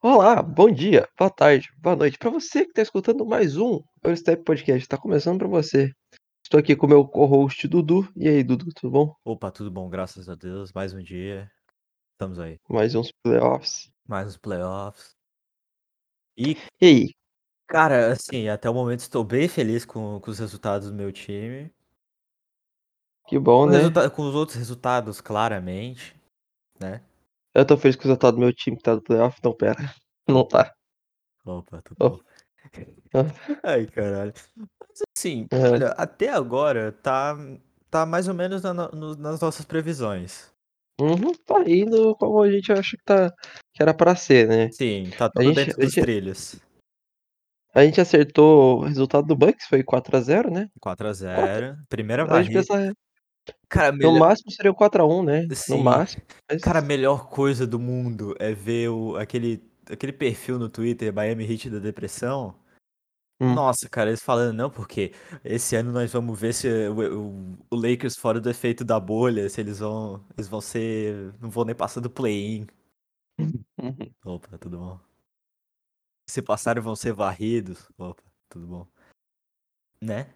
Olá, bom dia, boa tarde, boa noite. Para você que está escutando mais um Eurostep Podcast, está começando para você. Estou aqui com o meu co-host Dudu. E aí, Dudu, tudo bom? Opa, tudo bom, graças a Deus. Mais um dia. Estamos aí. Mais uns playoffs. Mais uns playoffs. E, E aí? cara, assim, até o momento estou bem feliz com, com os resultados do meu time. Que bom, Com, né? com os outros resultados, claramente, né? Eu tô feliz com o resultado do meu time que tá no playoff. Não, pera. Não tá. Opa, tudo Oh. bom. Ai, caralho. Mas assim, É. olha, até agora tá, tá mais ou menos na no- nas nossas previsões. Uhum, tá indo como a gente acha que, tá, que era pra ser, né? Sim, tá A tudo gente, dentro a, dos gente, trilhos. a gente acertou o resultado do Bucks, foi 4x0, né? 4x0. Primeira A gente varrida. pensa, Cara, no melhor... máximo seria o 4x1, né? No Sim. máximo. Mas... Cara, a melhor coisa do mundo é ver o, aquele, aquele perfil no Twitter, Miami Heat da Depressão. Hum. Nossa, cara, eles falando, não, porque esse ano nós vamos ver se o, o, o Lakers fora do efeito da bolha, se eles vão. Eles vão ser. não vão nem passar do play-in. Opa, tudo bom. Se passarem vão ser varridos. Opa, tudo bom. Né?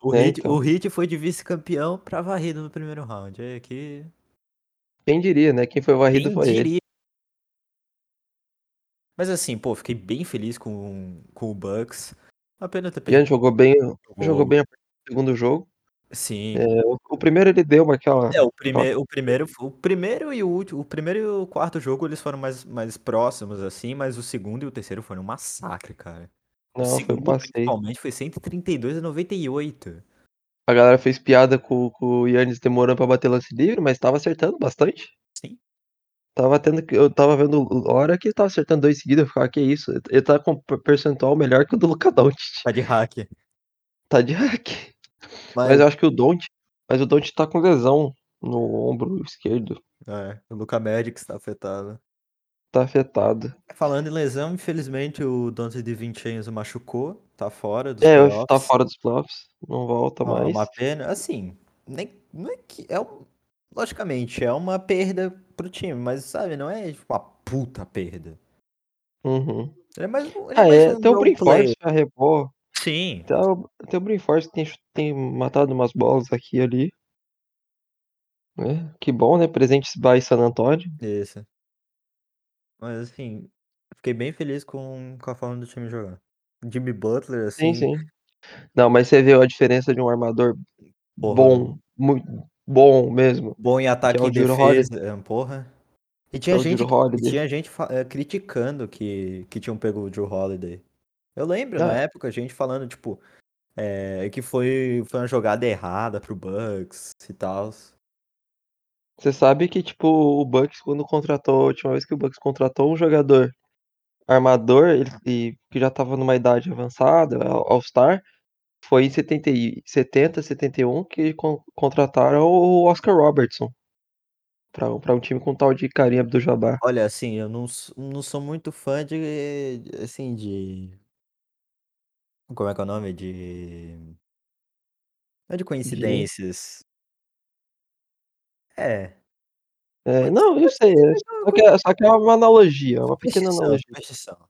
O, É, Heat, então. o Heat foi de vice-campeão pra varrido no primeiro round. É que. Quem diria, né? Quem foi varrido Quem foi ele. diria? Mas assim, pô, fiquei bem feliz com, com o Bucks. A pena ter perdido. jogou bem, Jogou. jogou bem o segundo jogo. Sim. É, o, o primeiro ele deu uma aquela. É, o primeiro, o primeiro, o primeiro e o último, o primeiro e o quarto jogo eles foram mais, mais próximos assim, mas o segundo e o terceiro foram um massacre, cara. O Não, foi um segundo passeio. principalmente foi 132 a 98. A galera fez piada com, com o Yannis demorando pra bater lance livre, mas tava acertando bastante. Sim. Tava tendo que. Eu tava vendo hora que ele tava acertando dois seguidos. Eu ficava, que isso? Ele tá com per- percentual melhor que o do Luka Doncic. Tá de hack. Tá de hack. Mas, Mas eu acho que o Doncic. Mas o Doncic tá com lesão no ombro esquerdo. é, o Luka Magic está afetado. Tá afetado. Falando em lesão, infelizmente o Dante de Vincenzo machucou, tá fora dos É, playoffs. tá fora dos playoffs. Não volta Ah, mais. uma pena, assim, nem, não é que é um, logicamente é uma perda pro time, mas sabe, não é tipo, uma puta perda. Uhum. Ele é mais, ele Ah, mais é. um Tem o. Brinforce já repô. Sim, Tem o, tem o Brinforce que tem, tem matado umas bolas aqui e ali. É, que bom, né? Presentes by San Antonio. isso. Mas assim, fiquei bem feliz com, com a forma do time jogar. Jimmy Butler, assim, Sim, sim. Não, mas você viu a diferença de um armador Porra. bom, muito bom mesmo. bom em ataque é e defesa, é, porra. E tinha É gente, e tinha gente eh, criticando que, que tinham pego o Drew Holiday. Eu lembro, na Ah. época, a gente falando, tipo, é, que foi, foi uma jogada errada pro Bucks e tal. Você sabe que, tipo, o Bucks, quando contratou, a última vez que o Bucks contratou um jogador armador, ele, e, que já tava numa idade avançada, All- All-Star, foi em 70, e- 70 71 que con- contrataram o Oscar Robertson. Pra, pra um time com tal de Karim Abdul-Jabbar. Olha, assim, eu não, não sou muito fã de, assim, de... Como é que é o nome? De... Não é de coincidências. É. É, não, eu sei. é, Só que, é- só que é uma analogia, uma pequena Superstição, analogia.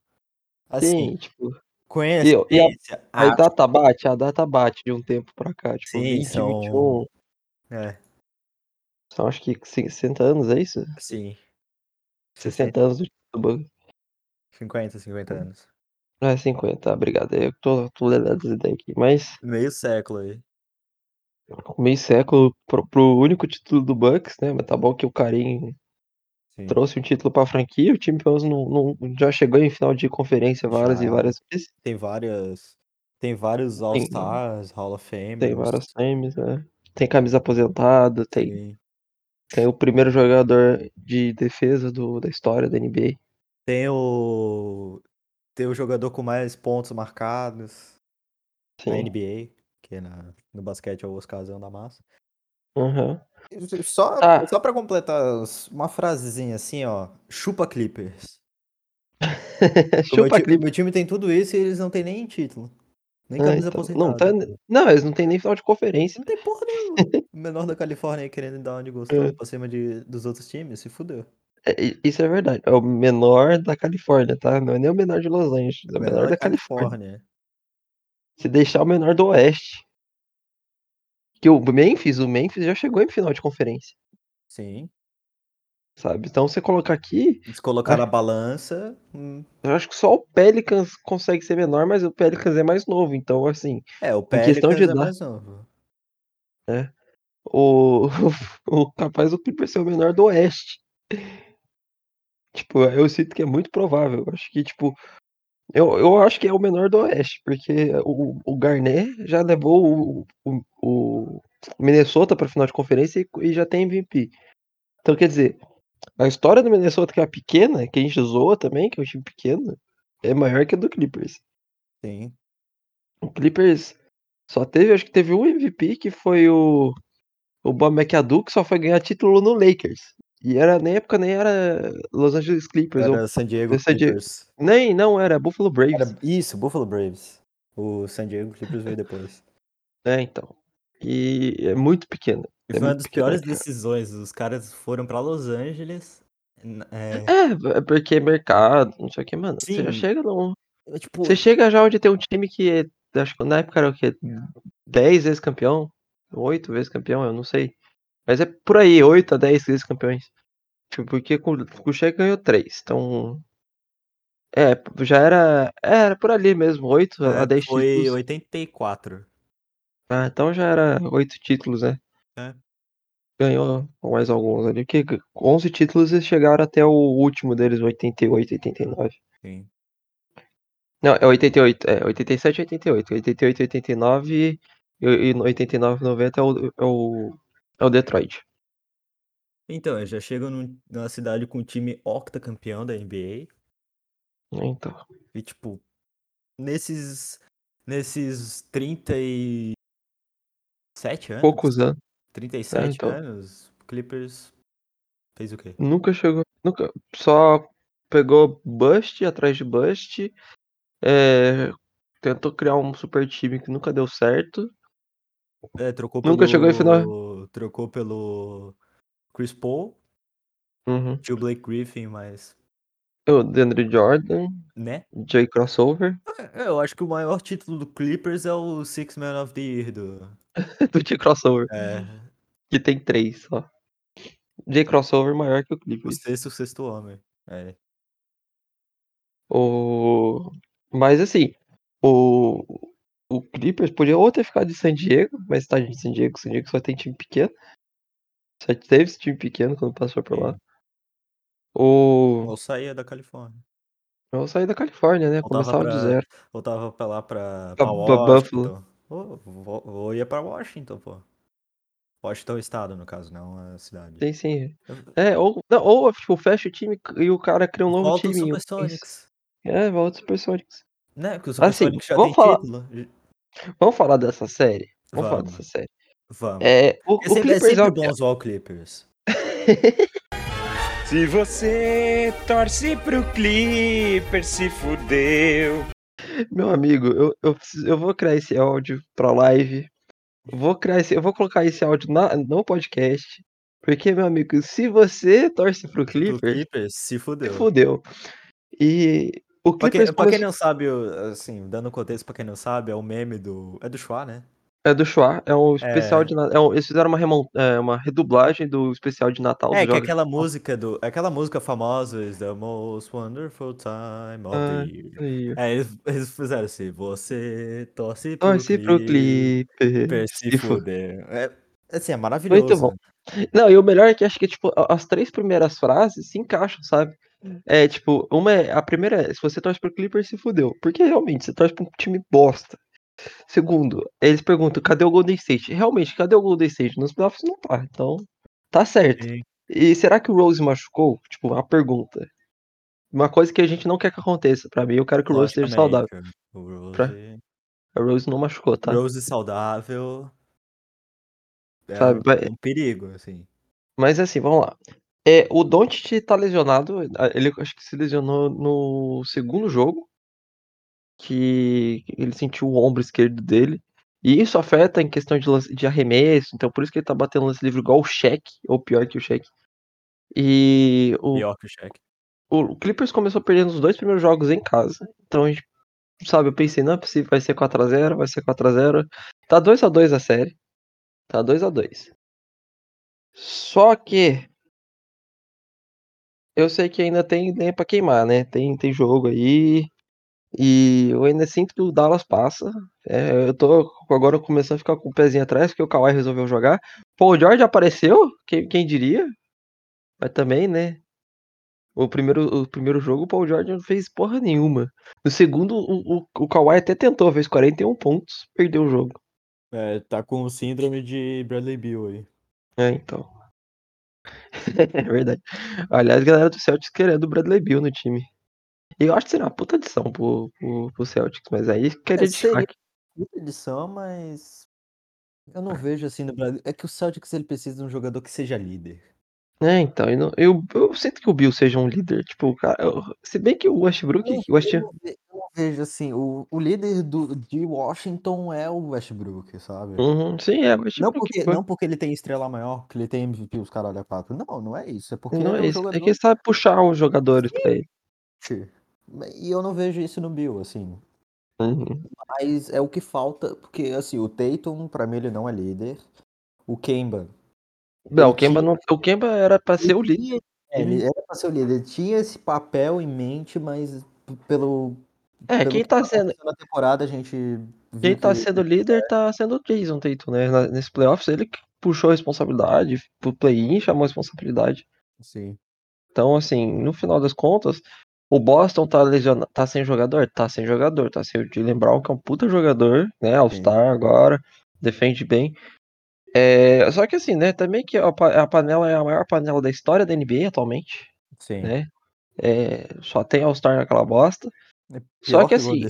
Assim, Sim, tipo, e, e a, a acho data bate, a data bate de um tempo pra cá, tipo, Sim, 20, são- 21, É, são acho que 60 anos, é isso? sim. 60 anos do Bucks. 50, 50 anos. É 50, tá, obrigado. Eu tô, tô lendo as ideias aqui, mas Meio século aí. Meio século pro, pro único título do Bucks, né? Mas tá bom que o Karim Sim. trouxe um título pra franquia, o time pelo menos não, não- já chegou em final de conferência várias e Já. várias vezes. Tem várias. Tem vários All-Stars, Hall of Famers. Tem várias times, né? Tem camisa aposentada, tem, Sim. tem o primeiro jogador de defesa do, da história da NBA. Tem o. Tem o jogador com mais pontos marcados na Sim. NBA, que na, no basquete é o Oscarzão da massa. Aham. Só, Ah. só pra completar, uma frasezinha assim, ó. Chupa Clippers. Chupa meu, Clippers. meu time tem tudo isso e eles não tem nem título. Nem Ah, camisa então. aposentada. Não, tá, não, eles não tem nem final de conferência. Não tem porra nenhuma. O menor da Califórnia querendo dar uma de gostoso É. pra cima de, dos outros times, se fudeu. É, isso é verdade. É o menor da Califórnia, tá? Não é nem o menor de Los Angeles, é o menor Menor da da Califórnia. Califórnia. Se deixar o menor do oeste. Que o Memphis, o Memphis já chegou em final de conferência. Sim. Sabe? Então você colocar aqui. Se colocar na balança. Hum. Eu acho que só o Pelicans consegue ser menor, mas o Pelicans é mais novo. Então, assim. É, o em questão de Pelicans é dar, mais novo. É. O, o capaz do Clippers ser o menor do oeste. Tipo, eu sinto que é muito provável. Eu acho que, tipo. Eu, eu acho que é o menor do oeste, porque o, o Garnet já levou o, o, o Minnesota para final de conferência e, e já tem MVP. Então, quer dizer, a história do Minnesota, que é pequena, que a gente zoa também, que é um time pequeno, é maior que a do Clippers. Sim. O Clippers só teve, acho que teve um MVP, que foi o, o Bob McAdoo, que só foi ganhar título no Lakers. E era, na época nem era Los Angeles Clippers. Era ou, San Diego San Diego, Clippers. nem, não, era Buffalo Braves. Era, isso, Buffalo Braves. O San Diego Clippers veio depois. É, então. E é muito pequeno. E é foi uma das pequeno, piores cara. decisões. Os caras foram pra Los Angeles. É, É, é porque é mercado, não sei o que, mano. Você já sim. chega num. é, Tipo, Você chega já onde tem um time que acho que na época era o quê? 10 vezes campeão? 8 vezes campeão, eu não sei. Mas é por aí, 8 a 10 vezes campeões. Tipo, porque com, com o Shaq ganhou 3. Então. É, já era. Era por ali mesmo, 8 a é, 10 foi títulos. 84. Ah, então já era 8 títulos, né? É. Ganhou mais alguns ali. Porque 11 títulos eles chegaram até o último deles, 88, 89. Sim. Não, é 88, é 87 88. 88, 89 e, e 89, 90 é o, é o, é o Detroit. Então, eu já chego num- numa cidade com um time octacampeão da NBA. Então, E, tipo, nesses. Nesses 37 anos. poucos anos. 37 É, então. anos, o Clippers fez o quê? Nunca chegou. Nunca. Só pegou bust atrás de bust. É, tentou criar um super time que nunca deu certo. É, trocou Nunca pelo. chegou em final. Trocou pelo. Chris Paul. Uhum. Tinha o Blake Griffin, mas. O DeAndre Jordan, Né? Jay Crossover, É, Eu acho que o maior título do Clippers é o Six Man of the Year do. do Jay Crossover, É. que tem três só. Jay Crossover maior que o O Clippers. sexto, o sexto homem. É. O... Mas assim, o... o Clippers podia ou ter ficado de San Diego, mas tá de San Diego, San Diego só tem time pequeno. Só teve esse time pequeno quando passou por lá. Sim. Ou Ou saía da Califórnia. eu saí da Califórnia, né? Voltava Começava de pra. zero. Voltava pra lá pra, Pra pra. Washington. Ou, vo- ou ia pra Washington, pô. Washington é o estado, no caso, não a cidade. Tem sim. É, ou, não, ou tipo, fecha o time e o cara cria um novo Volta time. em- Supersonics. É, volta os Supersonics. Né? Porque o Assim, Supersonics já vamos tem falar- título. Vamos falar dessa série? Vamos, falar Vamos. dessa série. Vamos. É, o, É o sempre, é Clippers sempre é o- bom zoar o Clippers. Se você torce pro Clipper, se fudeu. Meu amigo, eu, eu, preciso- eu vou criar esse áudio pra live. Vou criar esse, eu vou colocar esse áudio na, no podcast. Porque, meu amigo, se você torce pro Pro Clippers, Clippers, se se fudeu. fudeu. E o Pra Clippers quem, pra quem não sabe, assim, dando contexto pra quem não sabe, é o meme do. É do Chua, né? é do Chua, é um especial É. de Natal. É um, eles fizeram uma, remon, é, uma redublagem do especial de Natal É, que é aquela música do. é Aquela música famosa, is the most wonderful time of Ah, the year. aí. É, eles, eles fizeram assim, você torce pro Torce pro Clippers, Clippers. se se fu- fuder. É, assim, é maravilhoso. Muito bom. Não, e o melhor é que acho que tipo, as três primeiras frases se encaixam, sabe? É tipo, uma é. A primeira é, se você torce pro Clippers, se fudeu. Porque realmente, você torce pra um time bosta. Segundo, eles perguntam, cadê o Golden State? Realmente, cadê o Golden State? Nos playoffs não tá, então tá certo. Sim. E será que o Rose machucou? Tipo, uma pergunta. Uma coisa que a gente não quer que aconteça. Pra mim, eu quero que o Rose esteja saudável. Logicamente, O Rose, Pra- A Rose não machucou, tá? Rose saudável. É Sabe, vai- um perigo, assim. Mas assim, vamos lá. É, o Doncic tá lesionado, a- ele acho que se lesionou no segundo jogo, que ele sentiu o ombro esquerdo dele, e isso afeta em questão de, lance- de arremesso, então por isso que ele tá batendo lance livre igual o Shaq, ou pior que o Shaq. E o, Pior que o Shaq. o Clippers começou perdendo os dois primeiros jogos em casa. Então a gente, sabe, eu pensei, não é possível, vai ser 4x0, vai ser 4x0. Tá 2x2 a série. Tá 2x2. Só que eu sei que ainda tem lenha pra queimar, né? Tem, tem jogo aí. E eu ainda sinto que o Dallas passa. É, eu tô agora começando a ficar com o pezinho atrás, porque o Kawhi resolveu jogar. Paul George apareceu, quem, quem diria? Mas também, né? O primeiro, o primeiro jogo, o Paul George não fez porra nenhuma. No segundo, o, o, o Kawhi até tentou, fez 41 pontos, perdeu o jogo. É, tá com síndrome de Bradley Bill aí. É, então. é verdade. Aliás, galera do Celtics querendo o Bradley Bill no time. E eu acho que seria uma puta adição pro, pro, pro Celtics, mas aí queria É, seria muita edição, mas eu não vejo assim no Brasil. É que o Celtics ele precisa de um jogador que seja líder. É, então, eu, não- eu, eu sinto que o Bill seja um líder. Tipo, cara, eu- se bem que o Eu Westbrook, não, o eu Vejo assim, o, o líder do, de Washington é o Westbrook, sabe? Uhum, sim, é, o Não Westbrook porque, foi. não porque ele tem estrela maior, que ele tem MVP, os caras olham quatro. Não, não é isso. É porque Não ele é é isso. É jogador. que ele sabe puxar os jogadores pra ele. E eu não vejo isso no Bill, assim. Uhum. Mas é o que falta, porque assim, o Tatum, pra mim, ele não é líder. O Kemba. Não, o Kemba, tinha- não, o Kemba era pra ser o líder. é, ele era pra ser o líder. Ele tinha esse papel em mente, mas pelo. É, quem que tá aconteceu sendo, Na temporada a gente quem tá que sendo líder tá sendo o Jason Tatum, né? Nesse playoffs, ele que puxou a responsabilidade, pro play-in chamou a responsabilidade. Sim. Então, assim, no final das contas, o Boston tá lesionado, tá sem jogador? Tá sem jogador, tá sem o Jalen Brown, que é um puta jogador, né? All-Star agora, defende bem. É, só que assim, né? Também que a panela é a maior panela da história da NBA atualmente, Sim. né? É, só tem All-Star naquela bosta. É Só que assim,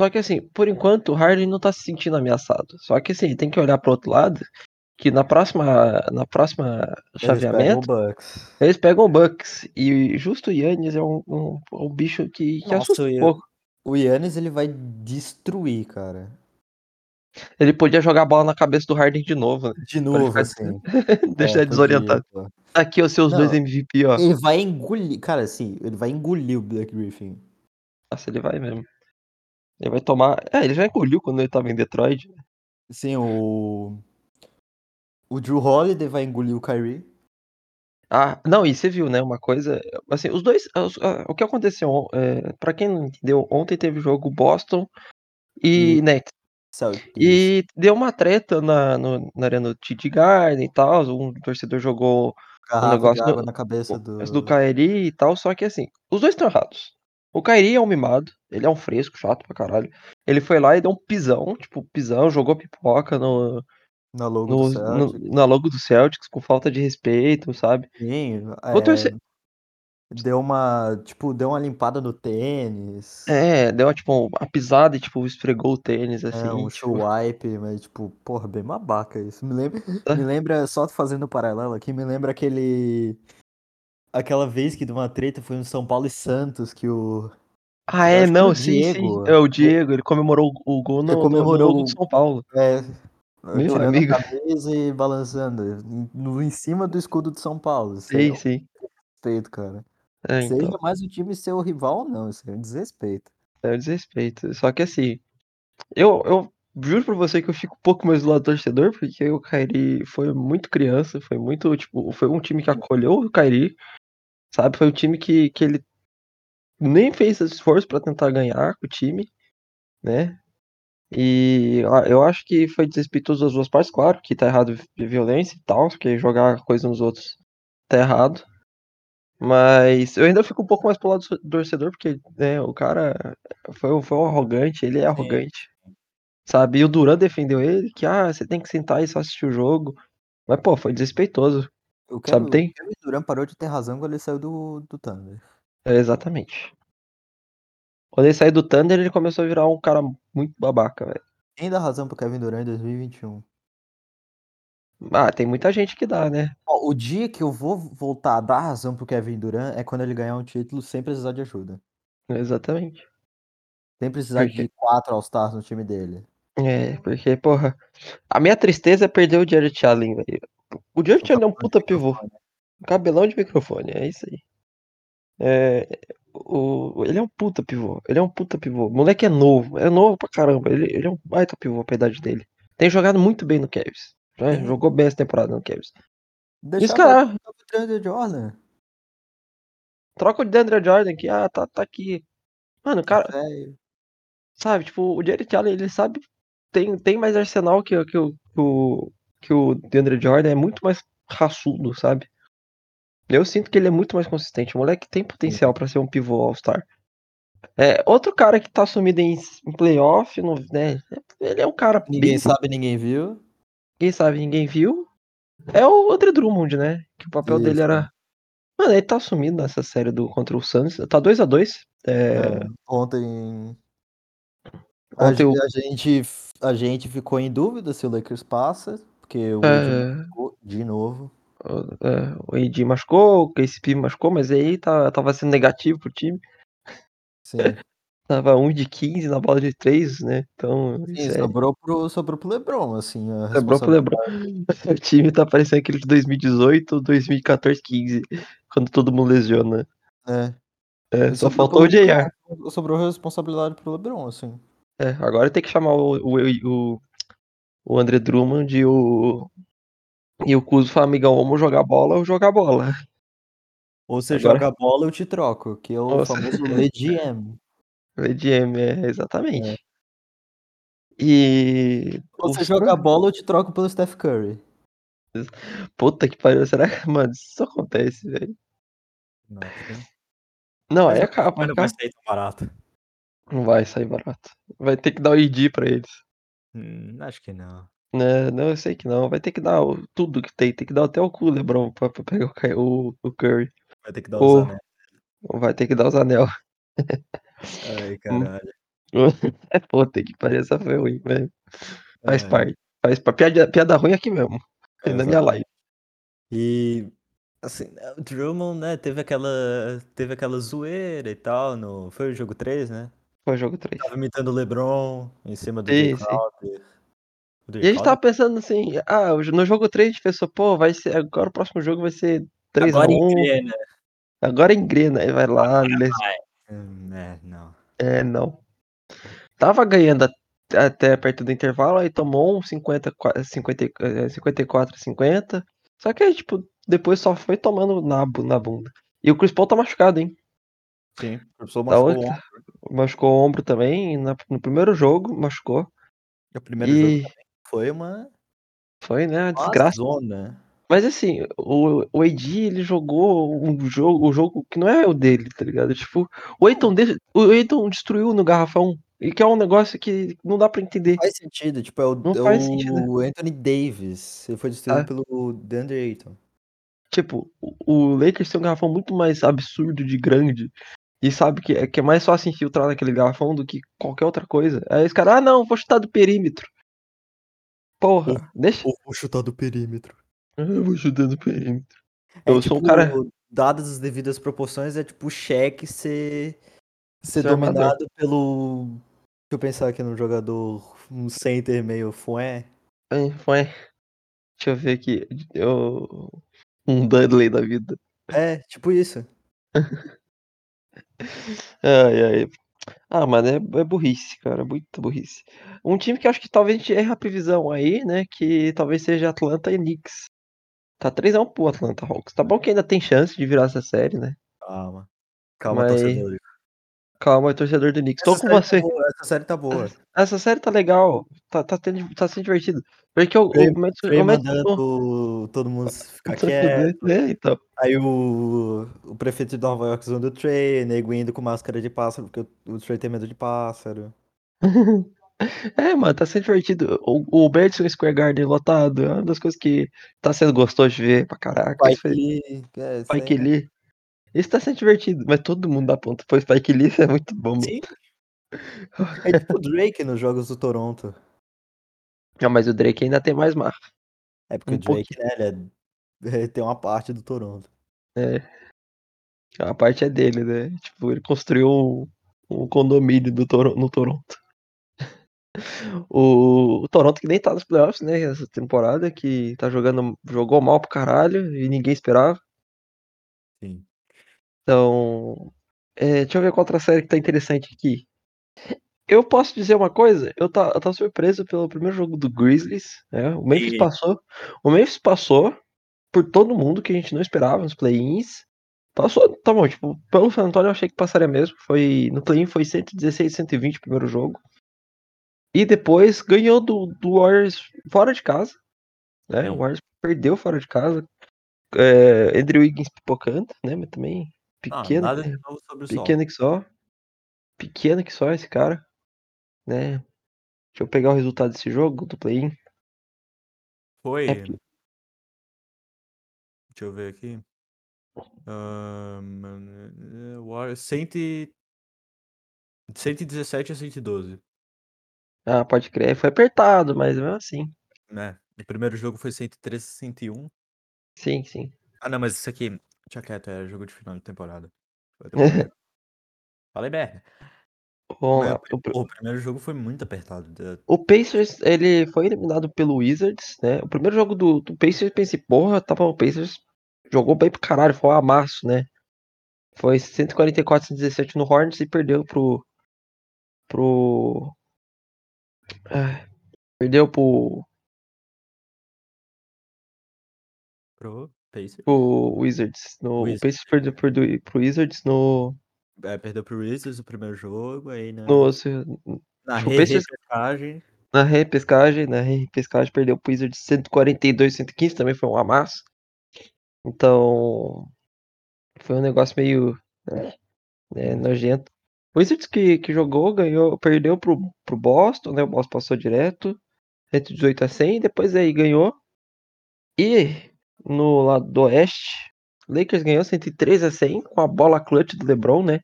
só que assim, por enquanto o Harden não tá se sentindo ameaçado. Só que assim, tem que olhar pro outro lado, que na próxima, na próxima Eles pegam chaveamento, Bucks. eles pegam o Bucks. E justo o Yannis é um, um, um bicho que, que Nossa, assusta um pouco. O Yannis, ele vai destruir, cara. Ele podia jogar a bola na cabeça do Harden de novo, né? De Pra novo, ficar assim. deixar É, ele desorientado. podia. Aqui, os seus dois Não. MVP, ó. Ele vai engolir. Cara, assim, ele vai engolir o Black Griffin. Nossa, ele vai mesmo. Ele vai tomar. É, ele já engoliu quando ele tava em Detroit. Sim, o. O Drew Holiday vai engolir o Kyrie. Ah, não, e você viu, né? Uma coisa. Assim, os dois. os- ah, o que aconteceu? É, pra quem não entendeu, ontem teve jogo Boston e, E- Nets. Celtics. E deu uma treta na, no, na arena do TD Garden e tal. Um torcedor jogou Garrafa negócio de água no- na cabeça do. do Kairi e tal. Só que assim, os dois estão errados. O Kairi é um mimado, ele é um fresco, chato pra caralho. Ele foi lá e deu um pisão, tipo, pisão, jogou pipoca no, Na logo no, do no- Celtics. na logo do Celtics com falta de respeito, sabe? Sim, Vou é, torcer. deu uma. Tipo, deu uma limpada no tênis. É, deu tipo uma pisada e tipo esfregou o tênis É, assim. um tipo, wipe, mas tipo, porra, bem babaca isso. Me lembra, me lembra, só fazendo paralelo aqui, me lembra aquele. Aquela vez que de uma treta foi no São Paulo e Santos, que o. Ah, é, não, o sim, Diego- sim. É o Diego, ele comemorou o gol no, Ele comemorou no o- do São Paulo. É, Meu amigo. a camisa e balançando. em- No, em cima do escudo de São Paulo. Isso aí é Sim, um sim. desrespeito, cara. É, Seja então, mais o time ser o rival ou não, isso é um desrespeito. é um desrespeito. Só que assim, eu, eu juro pra você que eu fico um pouco mais do lado do torcedor, porque o Kairi foi muito criança, foi muito, tipo, foi um time que acolheu o Kairi, sabe? Foi um time que, que ele nem fez esforço pra tentar ganhar com o time, né? E eu acho que foi desrespeitoso das duas partes, claro, que tá errado vi- violência e tal, porque jogar coisa nos outros tá errado. Mas eu ainda fico um pouco mais pro lado do torcedor, porque né, o cara foi, um- foi um arrogante, ele é arrogante. Sabe? E o Duran defendeu ele, que ah, você tem que sentar e só assistir o jogo. Mas, pô, foi desrespeitoso. O Sabe, Kevin, tem- o Kevin Durant parou de ter razão quando ele saiu do, do Thunder. É, exatamente. Quando ele saiu do Thunder, ele começou a virar um cara muito babaca, velho. Quem dá razão pro Kevin Durant em 2021? Ah, tem muita gente que dá, né? Ó, o dia que eu vou voltar a dar razão pro Kevin Durant é quando ele ganhar um título sem precisar de ajuda. Exatamente. Sem precisar Porque- de quatro All-Stars no time dele. É, porque, porra, a minha tristeza é perder o Jared Allen, velho. O Allen é um puta pivô. Cabelão de microfone, é isso aí. É, o, ele é um puta pivô. Ele é um puta pivô. O moleque é novo. É novo pra caramba. Ele, ele é um baita pivô pra idade dele. Tem jogado muito bem no Cavs. né? Jogou bem essa temporada no Cavs. Deixava cara- o DeAndre Jordan. Troca o DeAndre Jordan que ah, tá, tá aqui. Mano, o cara, velho. sabe, tipo, o Jared Allen, ele sabe. Tem, tem mais arsenal que, que, o- que, o, que o DeAndre Jordan. É muito mais raçudo, sabe? Eu sinto que ele é muito mais consistente. O moleque tem potencial pra ser um pivô All-Star. É, outro cara que tá sumido em, em playoff, no, né? Ele é um cara Ninguém bem, sabe, ninguém viu. ninguém sabe, ninguém viu. É o Andre Drummond, né? Que o papel dele Isso. era. Mano, ele tá sumido nessa série do contra o Suns. Tá 2 a 2 é, É, ontem. A, Ontem o- a gente, a gente ficou em dúvida se o Lakers passa, porque o Wade É. machucou de novo. é, o AD machucou, o KCP machucou, mas aí tá, tava sendo negativo pro time. Sim, Tava 1 de 15 na bola de 3, né? Então, Sim, sobrou, pro, sobrou pro LeBron, assim. Sobrou pro LeBron. O time tá parecendo aquele de 2018, 2014, 15, quando todo mundo lesiona. É, É, só faltou o JR. Sobrou responsabilidade pro LeBron, assim. É, agora tem que chamar o, o, o, o André Drummond e o. E o Kuzo falar, amigão, vamos jogar bola ou jogar bola. Ou você Agora- joga bola, eu te troco, que é o Nossa. famoso LeGM. VDM, é, exatamente. E. Ou você os joga bola, eu te troco pelo Steph Curry. Puta que pariu, será que. Mano, isso acontece, velho. Não, aí acaba. Mas não vai sair tão barato. Não vai sair barato. Vai ter que dar o ID pra eles. Hum, acho que não. Né, não, eu sei que não. Vai ter que dar o- tudo que tem. Tem que dar até o cu, Lebron, pra, pra pegar o, o, o Curry. Vai ter que dar os anéis. Vai ter que dar os anel. Ai, caralho. É, pô, tem que parecer essa foi ruim, velho. Faz É, parte. Faz parte. Piada, piada ruim aqui mesmo. é, na minha live. E assim, o Drummond, né, teve aquela teve aquela zoeira e tal no foi o jogo 3, né? Foi o jogo 3. Tava imitando o LeBron em cima do Sim. Crowder. E a gente tava pensando assim, ah, no jogo 3 a gente pensou, pô, vai ser. Agora o próximo jogo vai ser 3x1. Agora engrena. Agora engrena. Aí vai lá, les... Hum, É, não. é, não. Tava ganhando at- até perto do intervalo, aí tomou um 50, 50, eh, 54 a 50. Só que aí, tipo, depois só foi tomando na, bu- na bunda. E o Chris Paul tá machucado, hein? Sim, o professor Da machucou outra- ontem. Machucou o ombro também. na- no primeiro jogo, machucou. O primeiro E jogo foi uma, foi, né? Uma desgraça. zona. Mas assim, o, o AD, ele jogou um jogo, o jogo que não é o dele, tá ligado? Tipo, o Aiton, de- o Aiton destruiu no garrafão. E que é um negócio que não dá pra entender. Faz sentido, tipo, é o, Não é faz sentido. o Anthony Davis. Ele foi destruído Ah. pelo DeAndre Ayton. Tipo, o Lakers tem um garrafão muito mais absurdo de grande. E sabe que é, que é mais fácil infiltrar naquele garrafão do que qualquer outra coisa. Aí os caras, ah não, vou chutar do perímetro. Porra, deixa. Ou vou chutar do perímetro. Eu vou chutar do perímetro. É Eu tipo, sou um cara. dadas as devidas proporções, é tipo o cheque ser, ser Ser armador. dominado pelo. Deixa eu pensar aqui no jogador, um center meio fué. Foi. Deixa eu ver aqui. Eu... Um Dudley da vida. É, tipo isso. Ai, ai. Ah, mano, é, é burrice, cara. Muita burrice. Um time que eu acho que talvez a gente erre a previsão aí, né? Que talvez seja Atlanta e Knicks. Tá 3x1 pro Atlanta Hawks. Tá bom que ainda tem chance de virar essa série, né? Calma. Calma, Mas- torcedor. Calma, torcedor do Knicks. Tô Essa com série você. Tá boa, essa série tá boa. Essa série tá legal. Tá, tá, tendo, tá sendo divertido. Porque o, Trey- o, Madison- Trey o Madison- mandando todo mundo ficar quieto. né, então. Aí o, o prefeito de Nova York usando o Trey, nego indo com máscara de pássaro, porque o, Trey tem medo de pássaro. É, mano, tá sendo divertido. O, o Madison Square Garden lotado é uma das coisas que tá sendo gostoso de ver pra caraca. Spike foi- Lee, é, Spike? Lee. Isso tá sendo divertido, mas todo mundo dá ponto. Foi Spike Lee, é muito bom. Sim. É tipo o Drake nos jogos do Toronto. Não, mas o Drake ainda tem mais marca. É porque Um o Drake, né, ele, é- ele tem uma parte do Toronto. A parte é dele, né? Tipo, ele construiu um, um condomínio do Toro- no Toronto. O, o Toronto que nem tá nos playoffs, né? Essa temporada, que tá jogando. Jogou mal pro caralho e ninguém esperava. Sim. Então, é, deixa eu ver qual outra série que tá interessante aqui. Eu posso dizer uma coisa, eu tá, eu tava surpreso pelo primeiro jogo do Grizzlies, né? O Memphis E- passou, o Memphis passou por todo mundo que a gente não esperava nos play-ins. Passou, tá bom, tipo, pelo San Antonio eu achei que passaria mesmo, foi no play-in foi 116 120 o primeiro jogo. E depois ganhou do, do Warriors fora de casa, né? O Warriors perdeu fora de casa. É, Andrew Wiggins pipocando, né? Mas também Ah, pequeno, nada né? de novo sobre o sol. pequeno que só. Pequeno que só esse cara, né? Deixa eu pegar o resultado desse jogo do play-in. Foi. É Deixa eu ver aqui. 100 e- 117 a 112. Ah, pode crer, foi apertado, mas mesmo assim. Né? O primeiro jogo foi 113 a 101. Sim, sim. Ah, não, mas isso aqui. Deixa quieto, é jogo de final de temporada. Falei merda. Mas lá. O, O primeiro jogo foi muito apertado. o Pacers, ele foi eliminado pelo Wizards, né? O primeiro jogo do, do Pacers, eu pensei, porra, tava o Pacers jogou bem pro caralho, foi um amasso, né? Foi 144 117 no Hornets e perdeu pro. pro. ah, perdeu pro, Pro Pacers. pro Wizards. No, o Wizards. Pacers perdeu pro, pro Wizards no. É, perdeu pro Wizards o primeiro jogo, aí na, na tipo, Pacers- repescagem. Na repescagem, na repescagem perdeu o Wizards 142, 115, também foi um amasso. Então, foi um negócio meio né, né, nojento. O Wizards que, que jogou, ganhou, perdeu pro, pro Boston, né? O Boston passou direto, 118 a 100, depois aí ganhou. E no lado do Oeste, Lakers ganhou 103 a 100 com a bola clutch do LeBron, né?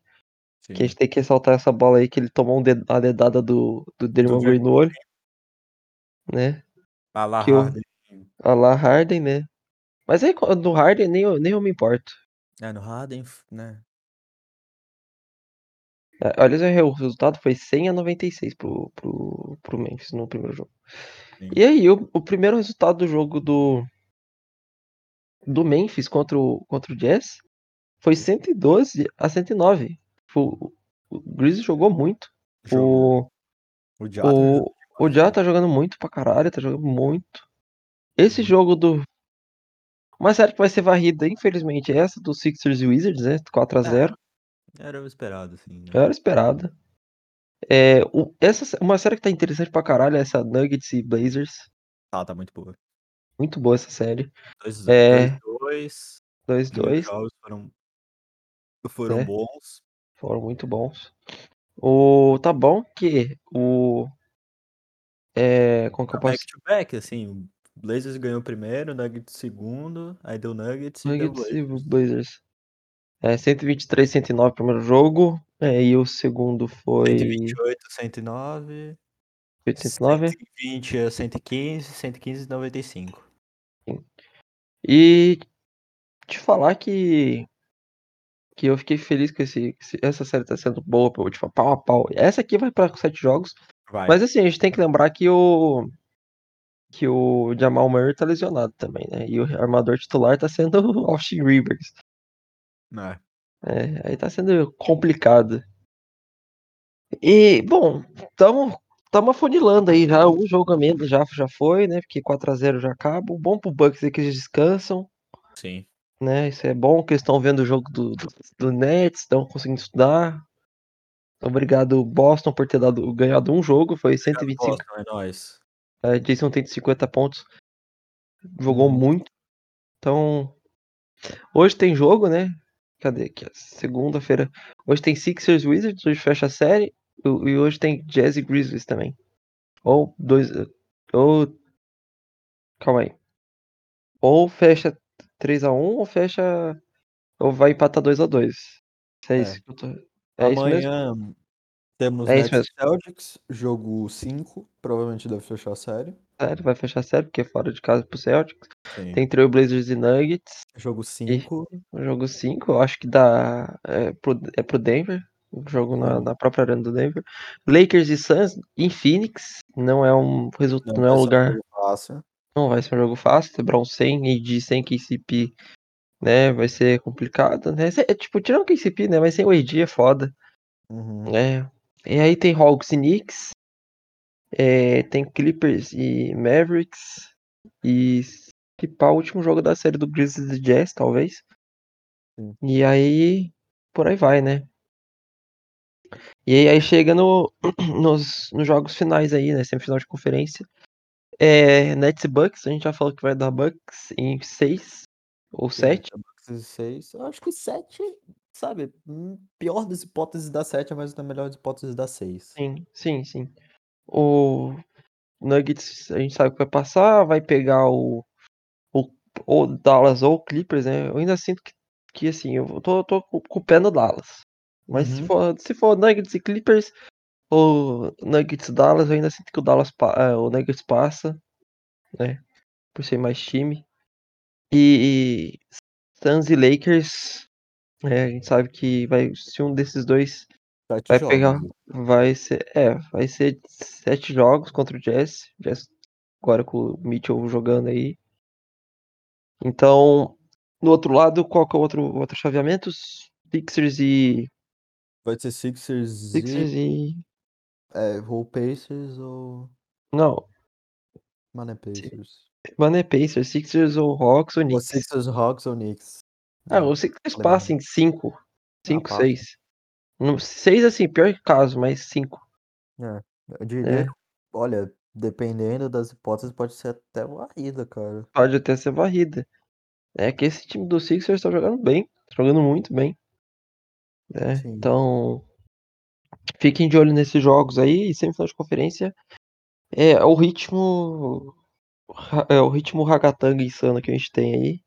Sim. Que a gente tem que ressaltar essa bola aí que ele tomou um ded- a dedada do, do Draymond Green no olho, né? A La que Harden. A lá Harden, né? Mas aí no Harden nem, eu- nem eu me importo. É, no Harden, né? É, Olha o resultado foi 100 a 96 pro, pro, pro Memphis no primeiro jogo. Sim. E aí, o, o primeiro resultado do jogo do do Memphis contra o, contra o Jazz foi 112 a 109. O, o Grizzlies jogou muito. Jogou. O, O Jata o, o Já tá jogando muito pra caralho, tá jogando muito. Esse jogo do. Uma série que vai ser varrida, infelizmente, é essa do Sixers e Wizards, né? 4x0. era o esperado, assim, né? Era esperada. É, o- essa, uma série que tá interessante pra caralho é essa Nuggets e Blazers. Tá, tá muito boa. Muito boa essa série. 2 É. 2 Os primeiros 2-2. jogos foram, foram É. bons. Foram muito bons. O, tá bom que o. É, como que eu posso. Back to back, assim. O Blazers ganhou o primeiro, o Nuggets segundo, aí deu Nuggets e deu Nuggets e Blazers. Blazers. É, 123, 109 primeiro jogo. É, e o segundo foi 128, 109. 109. 120 a 115, 115 e 95. E te falar que. Que eu fiquei feliz com esse. essa série tá sendo boa, pô, tipo, pau a pau. Essa aqui vai pra sete jogos. Vai. Mas assim, a gente tem que lembrar que o. Que o Jamal Murray tá lesionado também, né? E o armador titular tá sendo o Austin Rivers. É. É, aí tá sendo complicado. E, bom, tamo, tamo afunilando aí já. Um jogo a menos já, já foi, né? Porque 4x0 já acaba. Bom pro Bucks é que eles descansam, Sim. né? Isso é bom, que eles estão vendo o jogo do, do, do Nets, estão conseguindo estudar. Obrigado, Boston, por ter dado, ganhado um jogo. Foi 125. Boston, é nóis. É, Jason tem 50 pontos. Jogou Uhum. muito. Então, hoje tem jogo, né? Cadê aqui? Segunda-feira. Hoje tem Sixers Wizards, hoje fecha a série. E hoje tem Jazz e Grizzlies também. Ou dois. Ou. Calma aí. Ou fecha 3x1 ou fecha. Ou vai empatar 2x2. É É. isso que eu tô. É? Amanhã temos É Nets Celtics, jogo 5, provavelmente deve fechar a série. Sério, vai fechar a série, porque é fora de casa pro Celtics. Sim. Tem Trailblazers e Nuggets. Jogo 5, O jogo 5, eu acho que dá. É pro, é pro Denver. Jogo na, Sim. na própria arena do Denver. Lakers e Suns em Phoenix. Não é um resultado. Não, é um lugar. fácil. Não vai ser um jogo fácil. LeBron sem, AD sem KCP. né? Vai ser complicado, né? É, tipo, tirando o KCP, né? Mas sem o AD é foda, Uhum. né? E aí tem Hawks e Knicks, é, tem Clippers e Mavericks, e que pá, o último jogo da série do Grizzlies e Jazz, talvez. Sim. E aí, por aí vai, né? E aí, chega no, nos, nos jogos finais aí, né? Semifinal de conferência. É, Nets e Bucks, a gente já falou que vai dar Bucks em 6 ou 7. É, Bucks e seis. Eu acho que 7, sabe? hum, Pior das hipóteses dá 7, mas na melhor das hipóteses dá 6. Sim, sim, sim. O Nuggets, a gente sabe que vai passar, vai pegar o, o, o Dallas ou o Clippers, né? Eu ainda sinto que, que assim, eu tô, tô com o pé no Dallas. Mas se Uhum. for, se for Nuggets e Clippers, ou Nuggets Dallas, eu ainda sinto que o Dallas, é, o Nuggets passa, né? Por ser mais time. E, e Suns e Lakers, é, a gente sabe que vai, se um desses dois 7 vai jogos. pegar, vai ser, é, vai ser sete jogos contra o Jazz, Jazz agora com o Mitchell jogando aí. Então, no outro lado, qual que é o outro, outro chaveamento? Sixers e Vai ser Sixers Sixers e. e É, ou Pacers ou. não, Mano, é Pacers. mano é Pacers, Sixers ou Hawks ou Ou Knicks. Sixers, Hawks ou Knicks. Ah, É, o Sixers passa em 5, 5, passa. 6. 6 assim, pior caso, mas 5. É, eu diria É. olha, dependendo das hipóteses, pode ser até varrida, cara. Pode até ser varrida. É que esse time do Sixers tá jogando bem, tá jogando muito bem. Né? Sim. Então, fiquem de olho nesses jogos aí, e semifinal de conferência é o ritmo é o ritmo ragatanga insano que a gente tem aí.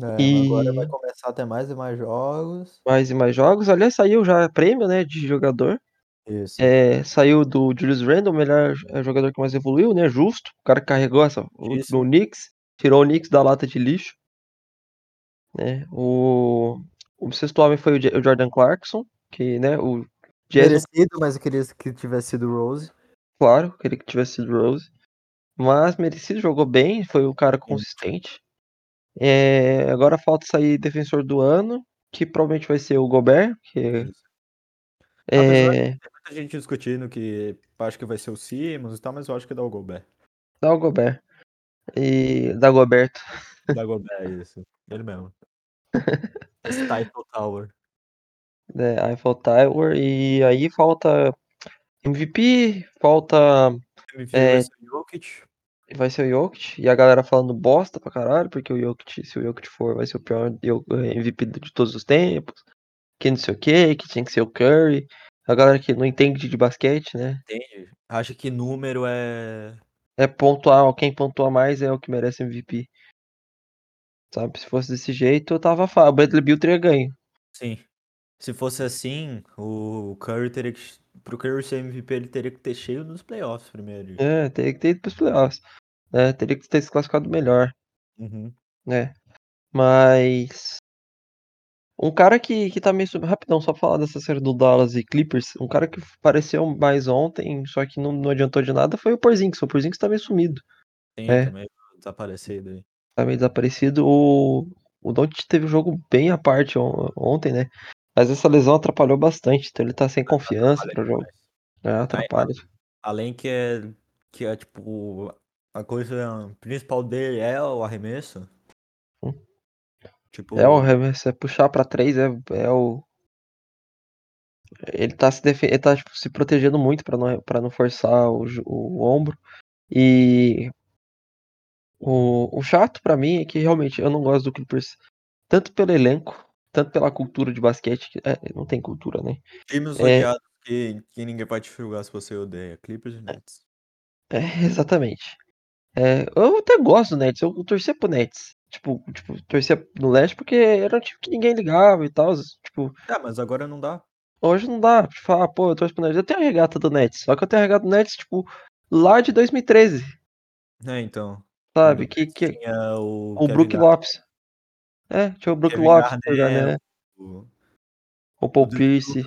É, agora vai E começar a ter mais e mais jogos. mais e mais jogos. Aliás, saiu já prêmio, né, de jogador. Isso. É, saiu do Julius Randle, o melhor é, jogador que mais evoluiu, né? Justo. O cara carregou essa o, Knicks, tirou o Knicks da lata de lixo. Né? O, o sexto homem foi o, o Jordan Clarkson, que, né, o Jazz, Merecido, mas eu queria que tivesse sido Rose. claro, queria que tivesse sido Rose. Mas merecido, jogou bem, foi o cara consistente. É, agora falta sair defensor do ano, que provavelmente vai ser o Gobert, que é, de ter muita gente discutindo que acho que vai ser o Simmons e tal, mas eu acho que dá o Gobert. dá o Gobert. E da Goberto. Dá Gobert, isso. Ele mesmo. Esse Title Tower. né, Eiffel Tower, e aí falta MVP, falta. MVP É. vai ser o Jokic. Vai ser o Jokic, e a galera falando bosta pra caralho, porque o Jokic, se o Jokic for, vai ser o pior Yo- MVP de todos os tempos, que não sei o que, que tinha que ser o Curry. A galera que não entende de basquete, né? Entende? Acha que número é. É pontuar, quem pontua mais é o que merece MVP. Sabe, se fosse desse jeito, eu tava fácil. O Bradley Beal teria ganho. Sim. Se fosse assim, o Curry teria que. Pro Curry ser MVP, ele teria que ter cheio nos playoffs primeiro. É, teria que ter ido pros playoffs. né? teria que ter se classificado melhor, Uhum. né? Mas. Um cara que, que tá meio. sub- Rapidão, só pra falar dessa série do Dallas e Clippers. Um cara que apareceu mais ontem, só que não, não adiantou de nada, foi o Porzingis. O Porzingis tá meio sumido. Sim, É. também desaparecido aí. Tá meio desaparecido. O, o Doncic teve um jogo bem à parte on- ontem, né? Mas essa lesão atrapalhou bastante. Então ele tá sem confiança pra jogo. É, atrapalha. Além que é. Que é tipo. A coisa principal dele é o arremesso. Hum. Tipo. É o arremesso, é puxar pra três, é, é o. Ele tá se defe... ele tá tipo, se protegendo muito pra não, pra não forçar o, jo- o ombro. E o, o chato pra mim é que realmente eu não gosto do Clippers tanto pelo elenco, tanto pela cultura de basquete, que é, não tem cultura, né? Times É. odiados que, que ninguém pode te julgar se você odeia. Clippers e Nets. É, exatamente. É, eu até gosto do Nets, eu torcia pro Nets. Tipo, tipo, torcia no leste porque era um time que ninguém ligava e tal. Tipo, Ah, mas agora não dá. hoje não dá pra falar, pô, eu torço pro Nets. Eu tenho a regata do Nets, só que eu tenho a regata do Nets, tipo, lá de 2013, É, então. Sabe? Que, que tinha o, o Kevin Brook Gar- Lopes. É, tinha o Brook Kevin Lopes, o Garnett, Garnett, o- o Paul o. Pierce.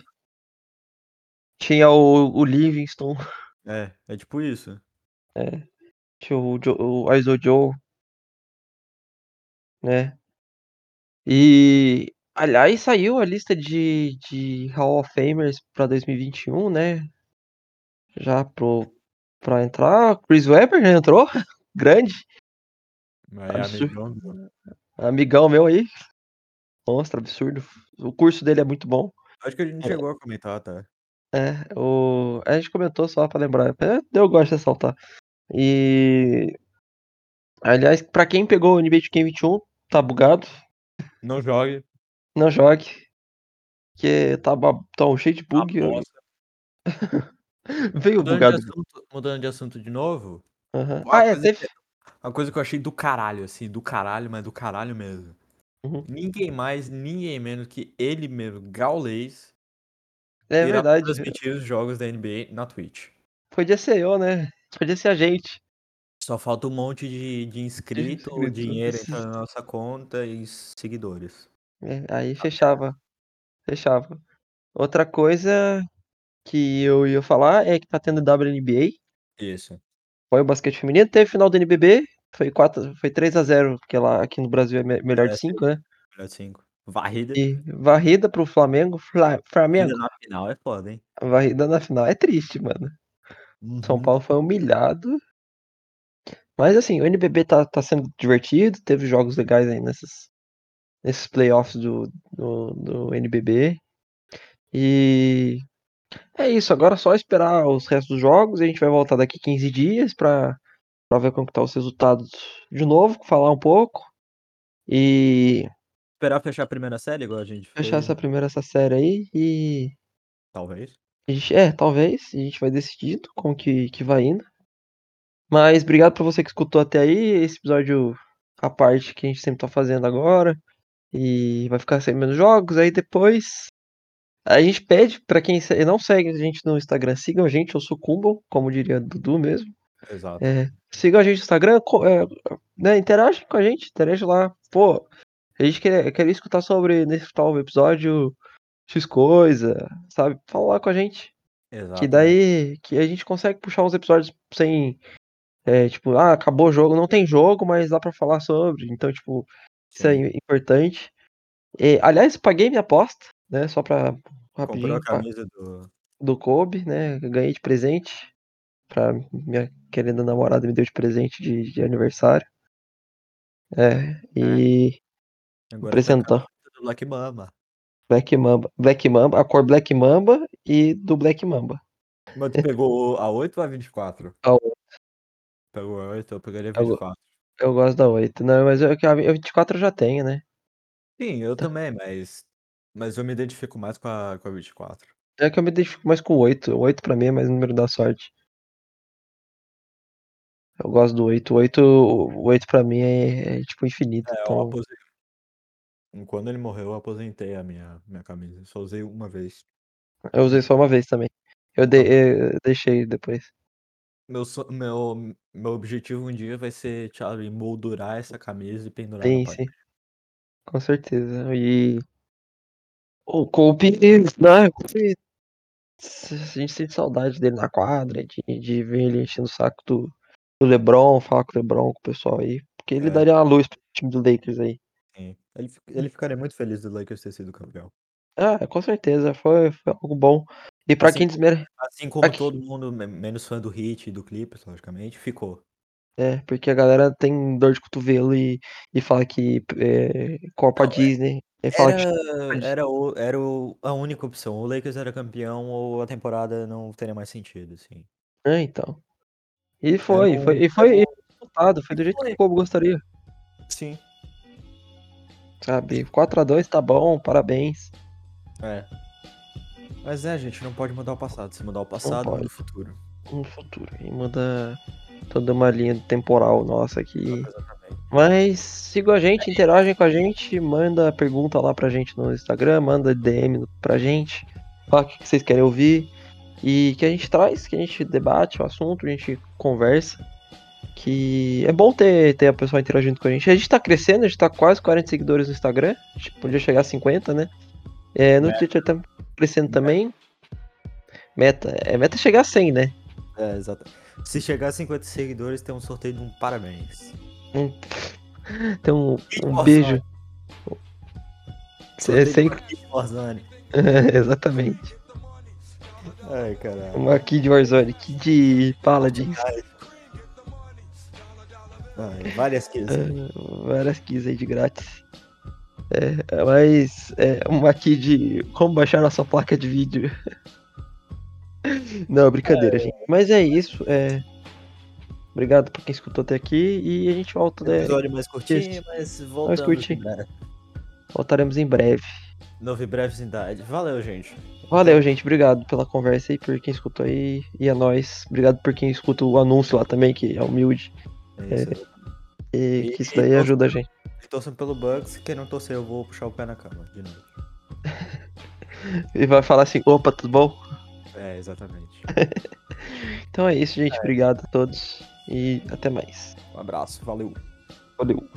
Tinha o, o Livingston, É, é tipo isso. tinha o, Jo- o Aizo Joe, né? E, aliás, saiu a lista de, de Hall of Famers pra 2021, né? Já pro, pra entrar. Chris Webber já entrou. Grande. É Absurdo. amigão meu. Amigão meu aí. Monstro, absurdo. O curso dele é muito bom. Acho que a gente É. chegou a comentar, tá? É, o... a gente comentou só pra lembrar. É, Eu gosto de ressaltar. E. Aliás, pra quem pegou o NBA 21, tá bugado. Não jogue. Não jogue. Que tá, tá um cheio de bug. Aposta. Veio Mudando de, bugado. assunto, mudando de assunto de novo. Uma Ah, é, coisa teve. Uma coisa que eu achei do caralho, assim, do caralho, mas do caralho mesmo. Uhum. Ninguém mais, ninguém menos que ele mesmo, Gaulês, É verdade. transmitir os jogos da NBA na Twitch. Podia ser eu, né? Podia ser a gente. Só falta um monte de, de inscrito, inscritos, dinheiro entrando na nossa conta e seguidores. É, aí fechava. Fechava. Outra coisa que eu ia falar é que tá tendo WNBA. Isso. Foi o basquete feminino, teve final do NBB. Foi, 4, foi 3x0, porque lá aqui no Brasil é me- melhor de É, 5, né? Melhor de cinco. Varrida. E varrida pro Flamengo. Fla- Flamengo, Varrida na final é foda, hein? varrida na final. É triste, mano. São Uhum. Paulo foi humilhado. Mas assim, o NBB tá, tá sendo divertido. Teve jogos legais aí nesses, nesses playoffs do, do, do NBB. E é isso. Agora é só esperar os restos dos jogos. A gente vai voltar daqui 15 dias pra, pra ver como que tá os resultados de novo. Falar um pouco. E Esperar fechar a primeira série, igual a gente fechar fez, essa primeira essa série aí. E talvez. gente, é, talvez. A gente vai decidindo como que, que vai indo. Mas obrigado pra você que escutou até aí. Esse episódio, a parte que a gente sempre tá fazendo agora. E vai ficar sem menos jogos. Aí depois. A gente pede pra quem não segue a gente no Instagram, sigam a gente, ou sucumbam, como diria Dudu mesmo. Exato. É, sigam a gente no Instagram, é, né, interage com a gente, interage lá. Pô, a gente quer, quer escutar sobre nesse tal episódio X coisa, sabe? Fala lá com a gente. Exato. Que daí que a gente consegue puxar uns episódios sem. é, tipo, ah, acabou o jogo. Não tem jogo, mas dá pra falar sobre. Então, tipo, isso é Sim. im- importante. E, aliás, paguei minha aposta, né? Só pra Comprou rapidinho a pra- camisa do. do Kobe, né? eu Ganhei de presente. Pra minha querida namorada me deu de presente de, de aniversário. É, e Agora tá apresentou a camisa do Black Mamba. Black Mamba. Black Mamba, a cor Black Mamba e do Black Mamba. Mas tu pegou a 8 ou a 24? A oito. Pegou a 8, eu pegaria a Eu- 24. Eu gosto da 8. Não, mas eu, a 24 eu já tenho, né? Sim, eu também, mas. Mas eu me identifico mais com a, com a 24. É que eu me identifico mais com o 8. O 8 pra mim é mais número da sorte. Eu gosto do 8. O 8, o 8 pra mim é, é, tipo infinito. É, então. Quando ele morreu, eu aposentei a minha, minha camisa. Só usei uma vez. eu usei só uma vez também. Eu, de- eu deixei depois. Meu, meu, meu objetivo um dia vai ser, Thiago, emoldurar essa camisa e pendurar Sim, sim. Com certeza. E. O Kobe, né? o Kobe, A gente sente saudade dele na quadra, de, de ver ele enchendo o saco do, do LeBron, falar com o LeBron, com o pessoal aí. Porque ele É. daria uma luz pro time do Lakers aí. Sim. Ele, ele ficaria muito feliz do Lakers ter sido campeão. Ah, com certeza. Foi, foi algo bom. E pra Assim quem desmerece. Assim como Aqui. todo mundo, me- menos fã do Heat e do Clippers, logicamente, ficou. É, porque a galera tem dor de cotovelo e, e fala que é, Copa Não, é- Disney. E fala que Era, era, o, era o- a única opção. O Lakers era campeão ou a temporada não teria mais sentido, assim. É, então. E foi, Era um- foi, e foi era foi resultado, foi do jeito que o Kobe gostaria, Sim. sabe? 4x2 tá bom, parabéns. É. Mas é, gente, não pode mudar o passado. Se mudar o passado, muda o futuro. No futuro. E muda toda uma linha temporal nossa aqui. Exatamente. Mas sigam a gente, interagem com a gente, manda pergunta lá pra gente no Instagram, manda DM pra gente, fala o que vocês querem ouvir e que a gente traz, que a gente debate o assunto, a gente conversa. Que é bom ter, ter a pessoa interagindo com a gente. A gente tá crescendo, a gente tá quase 40 seguidores no Instagram. A gente podia chegar a 50, né? É, no Twitter tá crescendo também. Meta, é meta é chegar a 100, né? É, exato. Se chegar a 50 seguidores, tem um sorteio de um parabéns. Um, tem um, Que um emoção. beijo. É, sem... Warzone. Exatamente. Ai, caralho. Uma Kid Warzone, Kid Paladins. Ai, várias kills. É, várias keys aí de grátis. É, mas é uma key de como baixar nossa placa de vídeo. Não, brincadeira, gente. Mas é isso. É... Obrigado por quem escutou até aqui e a gente volta. né? Episódio mais curtinho, mas voltamos. curtinho. em breve. Voltaremos em breve. Novo e brevidade. Valeu, gente. Valeu, gente. Obrigado pela conversa aí, por quem escutou aí. E a nós. Obrigado por quem escuta o anúncio lá também, que é humilde. É isso. E E- que isso daí ajuda a gente. Torçam pelo Bucks. Quem não torcer, eu vou puxar o pé na cama de novo. E vai falar assim: opa, tudo bom? É, exatamente. então é isso, gente. É. Obrigado a todos e até mais. Um abraço, valeu. Valeu.